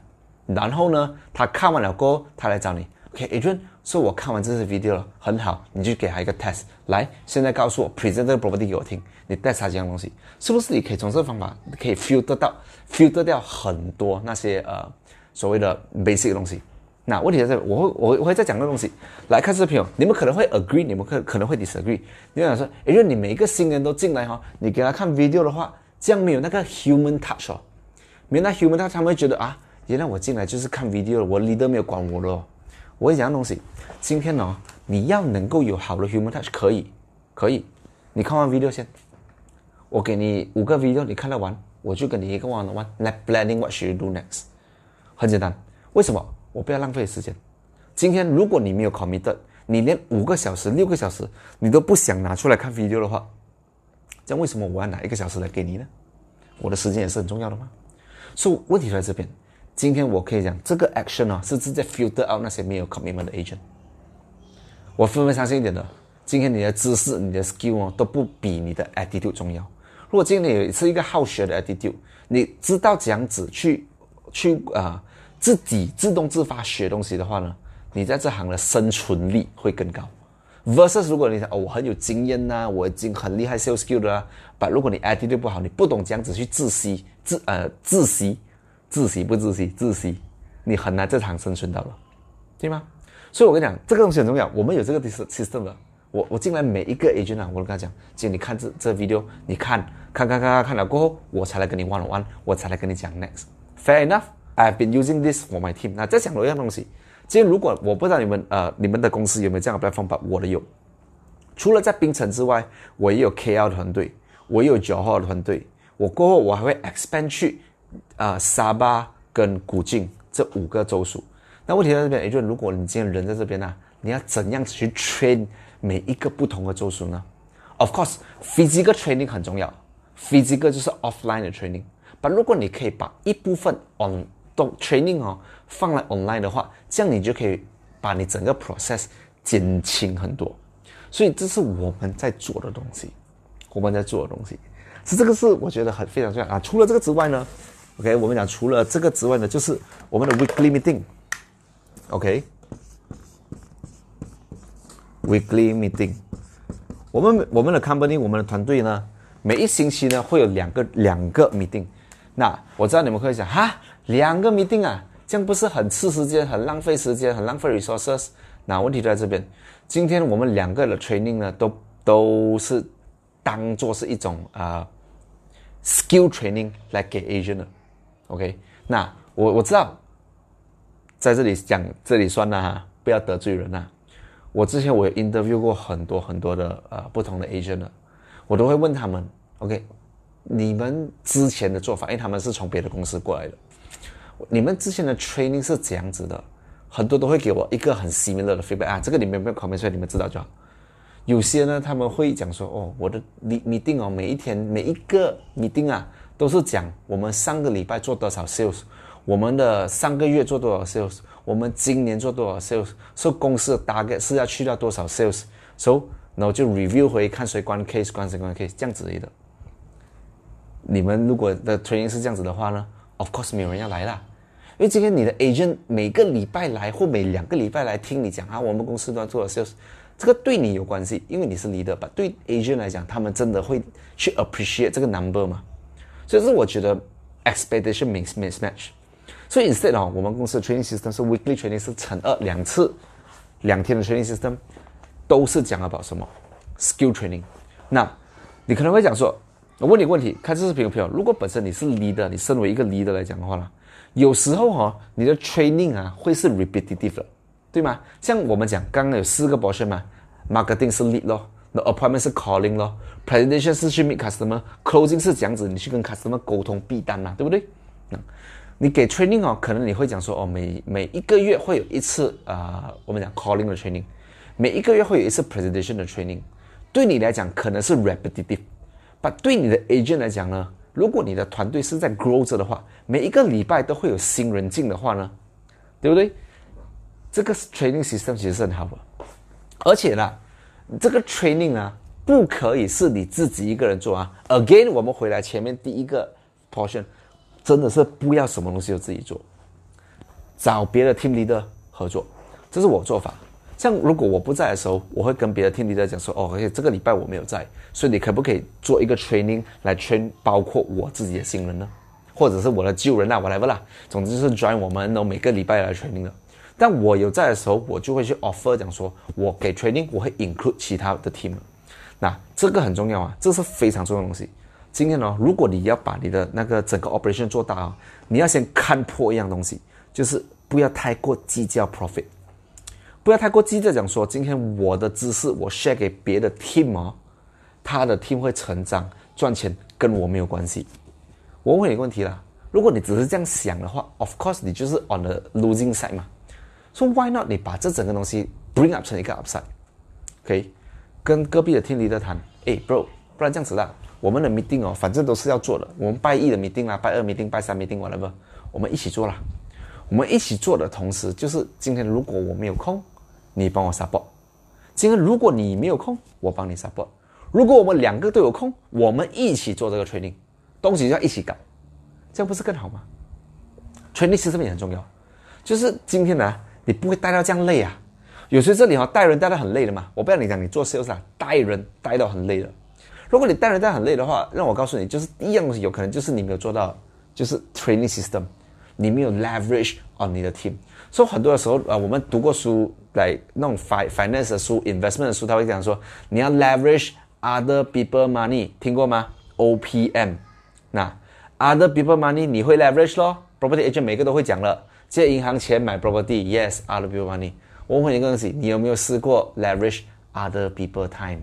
然后呢，他看完了过后，他来找你。OK，Adrian，说我看完这些 video 了，很好，你就给他一个 test，来，现在告诉我 present 这个 property 给我听，你 test 他几样东西，是不是你可以从这个方法可以 filter 到 filter 掉很多那些呃所谓的 basic 的东西。那问题在这，我会我我会再讲个东西来看视频哦。你们可能会 agree，你们可可能会 disagree。你想说，因为你每一个新人都进来哈，你给他看 video 的话，这样没有那个 human touch 哦，没有那 human touch，他们会觉得啊，原来我进来就是看 video，我 leader 没有管我了。我会讲东西，今天呢，你要能够有好的 human touch，可以，可以，你看完 video 先，我给你五个 video，你看得完，我就给你一个 one on one，let planning what should you do next，很简单，为什么？我不要浪费时间。今天如果你没有 committed，你连五个小时、六个小时你都不想拿出来看 video 的话，这样为什么我要拿一个小时来给你呢？我的时间也是很重要的吗？所以问题在这边。今天我可以讲这个 action 啊，是直接 filter out 那些没有 commitment 的 agent。我分分相信一点的，今天你的知识、你的 skill 哦都不比你的 attitude 重要。如果今天你是一个好学的 attitude，你知道这样子去去啊、自己自动自发学东西的话呢，你在这行的生存力会更高。versus 如果你想哦，我很有经验呐、我已经很厉害 sales skill 的啦，但如果你 attitude 不好，你不懂这样子去自习自呃自习自习不自习自习，你很难这行生存到了，对吗？所以我跟你讲，这个东西很重要，我们有这个 system 的。我我进来每一个 agent 啊，我都跟他讲，今天你看这这 video，你看看看看看看了过后，我才来跟你 one on one，我才来跟你讲 next。Fair enough, I've been using this for my team。那再讲多一样东西，今天如果我不知道你们呃你们的公司有没有这样的 platform，把我的有。除了在槟城之外，我也有 KL 团队，我也有九号的团队。我过后我还会 expand 去啊、呃沙巴跟古晋这五个州属。那问题在这边，也就是如果你今天人在这边呢、你要怎样去 train 每一个不同的州属呢？Of course，physical training 很重要，physical 就是 offline 的 training。但如果你可以把一部分 on training 哦放在 online 的话，这样你就可以把你整个 process 减轻很多。所以这是我们在做的东西，我们在做的东西，是这个是我觉得很非常重要啊。除了这个之外呢，OK，我们讲除了这个之外呢，就是我们的 weekly meeting，OK，weekly、meeting，我们我们的 company 我们的团队呢，每一星期呢会有两个两个 meeting。那我知道你们会想哈，两个 meeting 啊，这样不是很吃时间、很浪费时间、很浪费 resources？那问题就在这边，今天我们两个的 training 呢，都都是当做是一种啊、呃 skill training 来给 Asian 的，OK？那我我知道，在这里讲这里算了哈，不要得罪人呐、我之前我有 interview 过很多很多的呃不同的 Asian 的，我都会问他们，OK？你们之前的做法，因为他们是从别的公司过来的，你们之前的 training 是怎样子的？很多都会给我一个很 similar 的 feedback 啊，这个你们不要 comment 出来，你们知道就好。有些呢，他们会讲说，哦，我的 meeting 哦，每一天每一个 meeting 啊，都是讲我们上个礼拜做多少 sales，我们的上个月做多少 sales，我们今年做多少 sales，说公司的 target 是要去到多少 sales，so 然后就 review 回看谁关 case 关谁关 case 这样子的。你们如果的 training 是这样子的话呢，of course 没有人要来啦。因为今天你的 agent 每个礼拜来或每两个礼拜来听你讲啊，我们公司都要做的 sales，这个对你有关系，因为你是 leader 吧。对 agent 来讲，他们真的会去 appreciate 这个 number 嘛。所以是我觉得 expectation mis mismatch。所以 instead 哦，我们公司的 training system 是 weekly training 是乘二两次，两天的 training system 都是讲 about 什么 skill training。那你可能会讲说，我问你个问题，看这视频的朋友，如果本身你是 leader，你身为一个 leader 来讲的话呢？有时候哈、哦，你的 training 啊会是 repetitive 的，对吗？像我们讲，刚刚有四个 portion 嘛，marketing 是 lead 咯，the appointment 是 calling 咯，presentation 是去 meet customer，closing 是这样子，你去跟 customer 沟通闭单嘛，对不对？嗯，你给 training 哦，可能你会讲说哦，每每一个月会有一次啊、呃我们讲 calling 的 training，每一个月会有一次 presentation 的 training，对你来讲可能是 repetitive，但对你的 agent 来讲呢？如果你的团队是在 grow 着的话，每一个礼拜都会有新人进的话呢，对不对？这个 training system 其实是很好的，而且呢，这个 training 啊，不可以是你自己一个人做啊。Again，我们回来前面第一个 portion，真的是不要什么东西都自己做，找别的 team leader 合作，这是我做法。像如果我不在的时候，我会跟别的 team leader 讲说，哦，而且这个礼拜我没有在，所以你可不可以做一个 training 来 train 包括我自己的新人呢，或者是我的旧人啊，whatever 啦，总之就是 join 我们，然后每个礼拜来 training 的。但我有在的时候，我就会去 offer 讲说，我给 training 我会 include 其他的 team。那这个很重要啊，这是非常重要的东西。今天呢，如果你要把你的那个整个 operation 做大啊，你要先看破一样东西，就是不要太过计较 profit。不要太过计较，讲说今天我的知识我 share 给别的 team 哦，他的 team 会成长赚钱，跟我没有关系。我问你一个问题啦，如果你只是这样想的话，of course 你就是 on the losing side 嘛。So why not 你把这整个东西 bring up 成一个 upside，OK？、跟隔壁的 team 离得谈，诶 bro，不然这样子啦，我们的 meeting 哦，反正都是要做的，我们拜一的 meeting 啦，拜二 meeting，拜三 meeting whatever，我们一起做啦。我们一起做的同时，就是今天如果我没有空，你帮我 support。今天如果你没有空，我帮你 support；如果我们两个都有空，我们一起做这个 training，东西就要一起搞，这样不是更好吗？training 其实也很重要，就是今天呢，你不会带到这样累啊。有时这里哈带人带到很累的嘛，我不要你讲你做 sales 啊，带人带到很累的。如果你带人带很累的话，让我告诉你，就是第一样东西有可能就是你没有做到，就是 training system，你没有 leverage on 你的 team。所以很多的时候啊，我们读过书来那种 fi finance 的书、investment 的书，他会讲说你要 leverage other people money，听过吗？OPM，那 other people money 你会 leverage 咯？property agent 每个都会讲了，借银行钱买 property，yes，other people money。我问你一个东西，你有没有试过 leverage other people time？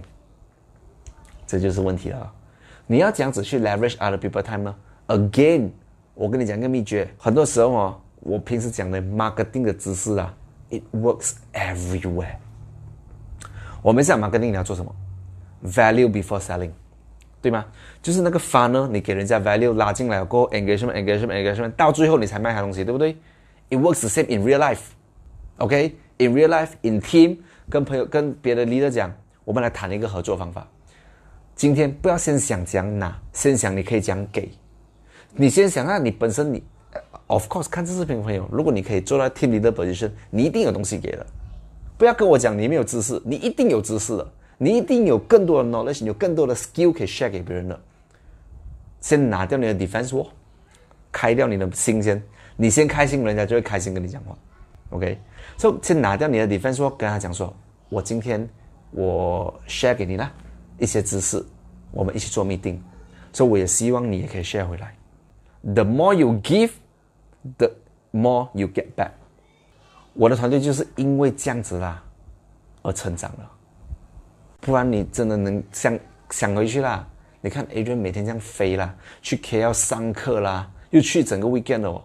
这就是问题了。你要这样子去 leverage other people time 呢？Again，我跟你讲一个秘诀，很多时候哦，我平时讲的 marketing 的知识啊，it works everywhere。我们讲 marketing 你要做什么？Value before selling，对吗？就是那个 fun 呢你给人家 value 拉进来过后，engagement，engagement，engagement，到最后你才卖他东西，对不对？It works the same in real life，OK？In real life, in team，跟朋友、跟别的 leader 讲，我们来谈一个合作方法。今天不要先想讲哪，先想你可以讲给。你先想下你本身你，of course，看这视频的朋友，如果你可以做到 team leader position，你一定有东西给了。不要跟我讲你没有知识，你一定有知识的，你一定有更多的 knowledge，有更多的 skill 可以 share 给别人的。先拿掉你的 defense wall，开掉你的心先，你先开心，人家就会开心跟你讲话。OK。所以先拿掉你的 defense，说跟他讲说，我今天我 share 给你了一些知识，我们一起做 meeting，所以我也希望你也可以 share 回来。The more you give，the more you get back。我的团队就是因为这样子啦而成长了，不然你真的能想想回去啦？你看 Adrian 每天这样飞啦，去 KL 上课啦，又去整个 weekend 哦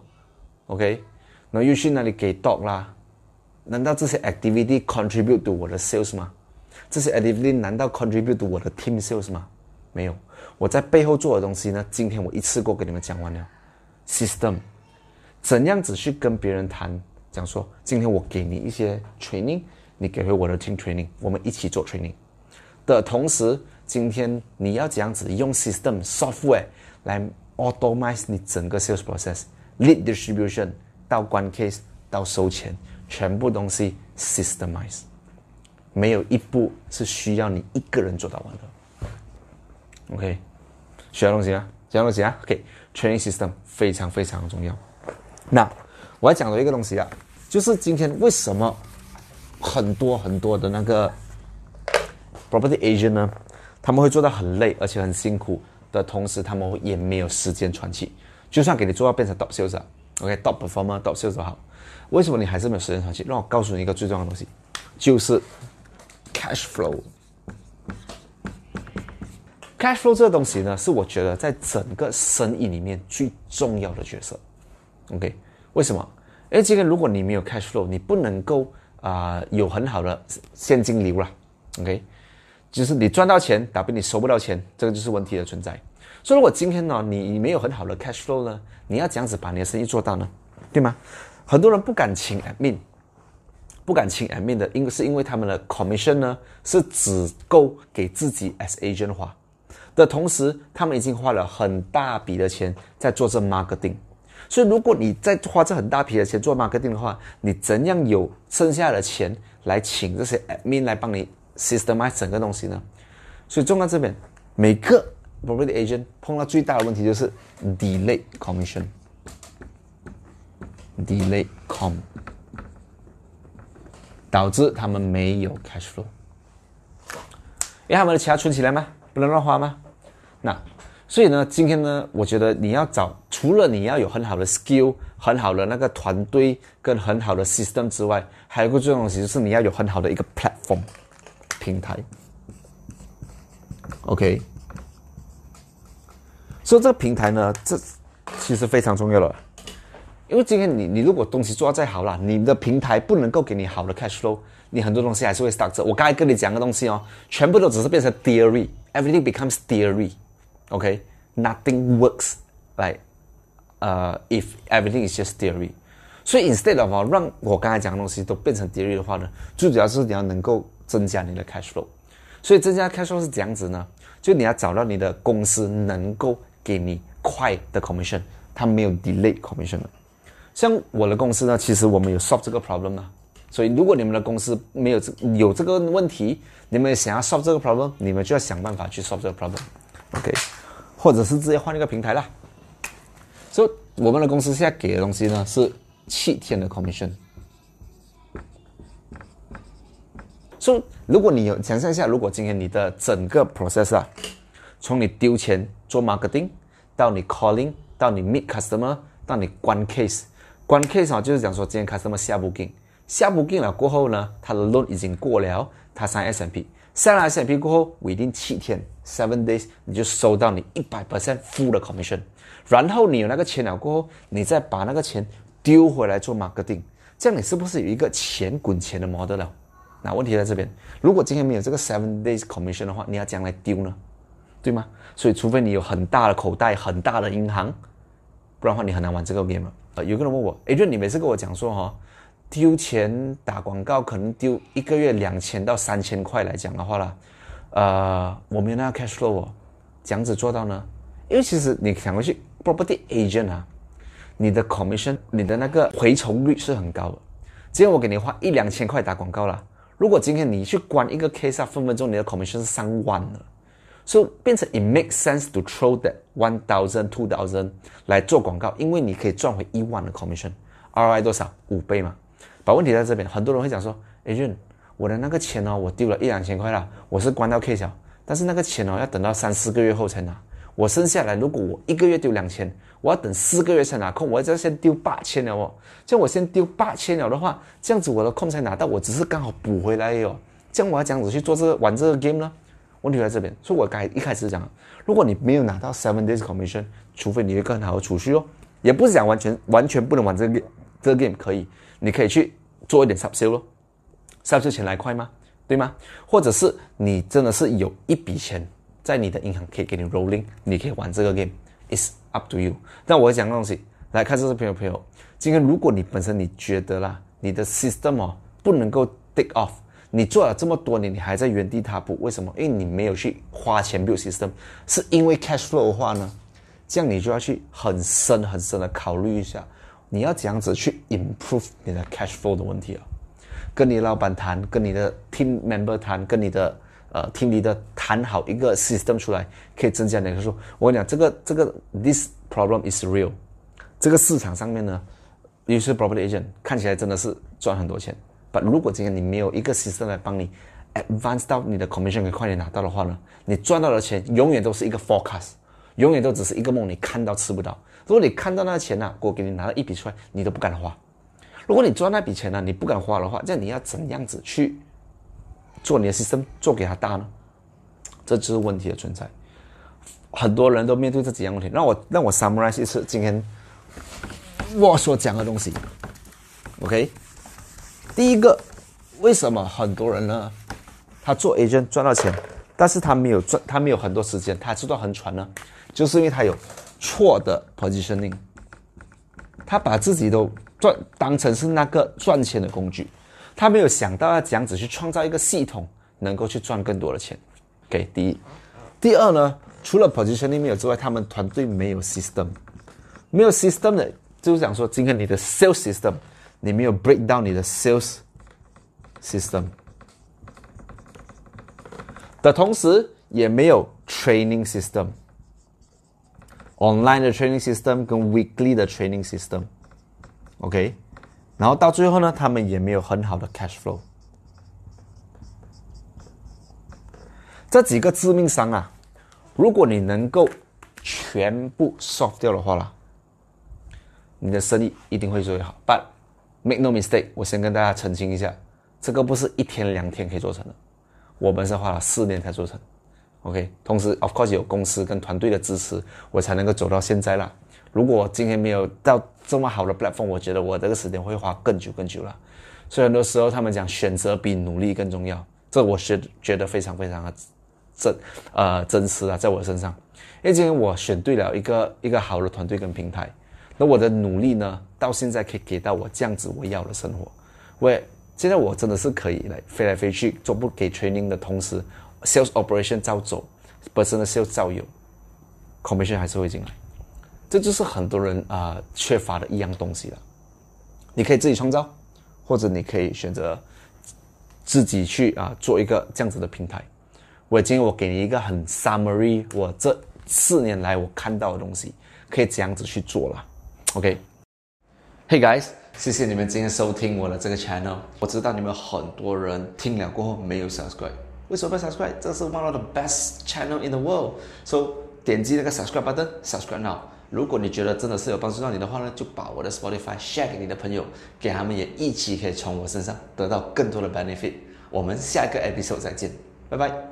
，OK，然后又去那里给 dog 啦。难道这些 activity contribute to 我的 sales 吗？这些 activity 难道 contribute to 我的 team sales 吗？没有，我在背后做的东西呢？今天我一次过给你们讲完了。system 怎样子去跟别人谈？讲说，今天我给你一些 training，你给回我的 team training，我们一起做 training 的同时，今天你要怎样子用 system software 来 automate 你整个 sales process，lead distribution 到关 case 到收钱。全部东西 systemize，没有一步是需要你一个人做到完的。OK，学东西啊，学东西啊。OK，training system 非常非常重要。那我要讲的一个东西啊，就是今天为什么很多很多的那个 property agent 呢，他们会做到很累，而且很辛苦的同时，他们也没有时间喘气。就算给你做到变成 top sales，OK，top performer，top sales 好。为什么你还是没有时间喘气？让我告诉你一个最重要的东西，就是 cash flow。Cash flow 这个东西呢，是我觉得在整个生意里面最重要的角色。OK，为什么？因为今天如果你没有 cash flow，你不能够啊有很好的现金流了。OK，就是你赚到钱，打比你收不到钱，这个就是问题的存在。所以如果今天呢，你没有很好的 cash flow 呢，你要怎样子把你的生意做到呢？对吗？很多人不敢请 admin，不敢请 admin 的，因为是因为他们的 commission 呢是只够给自己 as agent 花的同时，他们已经花了很大笔的钱在做这 marketing。所以，如果你在花这很大笔的钱做 marketing 的话，你怎样有剩下的钱来请这些 admin 来帮你 systemize 整个东西呢？所以，中到这边，每个 property agent 碰到最大的问题就是 delay commission。Delay com 导致他们没有 cash flow，因为他们的钱存起来吗？不能乱花吗？那所以呢，今天呢，我觉得你要找除了你要有很好的 skill、很好的那个团队跟很好的 system 之外，还有一个重要东西就是你要有很好的一个 platform 平台。OK，所以这个平台呢，这其实非常重要了。因为今天你你如果东西做的再好了，你的平台不能够给你好的 cash flow，你很多东西还是会 stuck 着。我刚才跟你讲的东西哦，全部都只是变成 theory，everything becomes theory OK，nothing works like，呃，if everything is just theory。所以 instead of 让我刚才讲的东西都变成 theory 的话呢，最主要是你要能够增加你的 cash flow。所以增加 cash flow 是这样子呢？就你要找到你的公司能够给你快的 commission，它没有 delay commission 的。像我的公司呢，其实我们有 solve 这个 problem 啊。所以如果你们的公司没有这有这个问题，你们想要 solve 这个 problem，你们就要想办法去 solve 这个 problem，OK，或者是直接换一个平台啦。所以我们的公司现在给的东西呢是七天的 commission。所以如果你有想象一下，如果今天你的整个 process 啊，从你丢钱做 marketing，到你 calling，到你 meet customer，到你关 case，关 case 啊就是讲说今天 customer 下 booking，下 booking 了过后呢，他的 loan 已经过了，他上 SMP，上了 SMP 过后，within 七天 seven days 你就收到你一百 percent full 的 commission，然后你有那个钱了过后，你再把那个钱丢回来做 marketing，这样你是不是有一个钱滚钱的 model 了？那问题在这边，如果今天没有这个 seven days commission 的话，你要将来丢呢，对吗？所以除非你有很大的口袋、很大的银行，不然的话你很难玩这个 game。呃，有个人问我，哎，就你每次跟我讲说哈，丢钱打广告可能丢一个月两千到三千块来讲的话啦，呃，我没有那个 cash flow 哦，这样子做到呢？因为其实你想回去 property agent 啊，你的 commission、你的那个回酬率是很高的。今天我给你花一两千块打广告啦。如果今天你去关一个 case 啊，分分钟你的 commission 是上万了，所以变成 it makes sense to throw that one thousand two thousand 来做广告，因为你可以赚回一万的 commission，ROI 多少？五倍嘛。把问题在这边，很多人会讲说，Agent，我的那个钱哦，我丢了一两千块了，我是关到 case 了，但是那个钱哦要等到三四个月后才拿，我剩下来如果我一个月丢两千。我要等四个月才拿空，我要先丢八千了哦。这样我先丢八千了的话，这样子我的空才拿到，我只是刚好补回来哟。这样我要这样子去做这个玩这个 game 呢？问题在这边，所以我该一开始讲，如果你没有拿到 seven days commission，除非你有一个很好的储蓄哦，也不是讲完全完全不能玩这个这个 game 可以，你可以去做一点 sub sale 咯，sub sale 钱来快吗？对吗？或者是你真的是有一笔钱在你的银行可以给你 rolling，你可以玩这个 game，it's up to you。但我讲个东西，来看这视频的朋友，今天如果你本身你觉得啦，你的 system 哦不能够 take off，你做了这么多年，你还在原地踏步，为什么？因为你没有去花钱 build system，是因为 cash flow 的话呢，这样你就要去很深很深的考虑一下，你要怎样子去 improve 你的 cash flow 的问题啊？跟你老板谈，跟你的 team member 谈，跟你的呃，听你的谈好一个 system 出来，可以增加你的说。我跟你讲，这个这个 this problem is real。这个市场上面呢，有些 property agent 看起来真的是赚很多钱。但如果今天你没有一个 system 来帮你 advance 到你的 commission 可以快点拿到的话呢，你赚到的钱永远都是一个 forecast，永远都只是一个梦，你看到吃不到。如果你看到那个钱呢，我给你拿了一笔出来，你都不敢花。如果你赚那笔钱呢，你不敢花的话，这样你要怎样子去？做你的 system 做给他大呢？这就是问题的存在。很多人都面对这几样问题。让我让我 summarize 一次今天我所讲的东西。OK，第一个，为什么很多人呢？他做 agent 赚到钱，但是他没有赚，他没有很多时间，他知道很喘呢？就是因为他有错的 positioning，他把自己都赚当成是那个赚钱的工具。他没有想到要这样子去创造一个系统，能够去赚更多的钱。OK，第一，第二呢，除了 positioning 没有之外，他们团队没有 system，没有 system 的，就是讲说，今天你的 sales system，你没有 break down 你的 sales system 的同时，也没有 training system，online 的 training system 跟 weekly 的 training system OK，。然后到最后呢，他们也没有很好的 cash flow。这几个致命伤啊，如果你能够全部 solve 掉的话啦，你的生意一定会做得好。But make no mistake，我先跟大家澄清一下，这个不是一天两天可以做成的，我们是花了四年才做成。OK，同时 of course 有公司跟团队的支持，我才能够走到现在啦。如果今天没有到这么好的 platform，我觉得我这个时间会花更久更久了。所以很多时候他们讲选择比努力更重要，这我是觉得非常非常的真呃真实啊，在我身上。因为今天我选对了一个一个好的团队跟平台，那我的努力呢，到现在可以给到我这样子我要的生活。为现在我真的是可以来飞来飞去，做不给 training 的同时，sales operation 照走，本身的 sales 照有，commission 还是会进来。这就是很多人啊、缺乏的一样东西了。你可以自己创造，或者你可以选择自己去啊、做一个这样子的平台。我今天我给你一个很 summary，我这四年来我看到的东西，可以这样子去做了。OK。Hey guys，谢谢你们今天收听我的这个 channel。我知道你们很多人听了过后没有 subscribe，为什么不 subscribe？这是 one of the best channel in the world。So 点击那个 subscribe button，subscribe now。如果你觉得真的是有帮助到你的话呢，就把我的 Spotify share 给你的朋友，给他们也一起可以从我身上得到更多的 benefit。我们下一个 episode 再见，拜拜。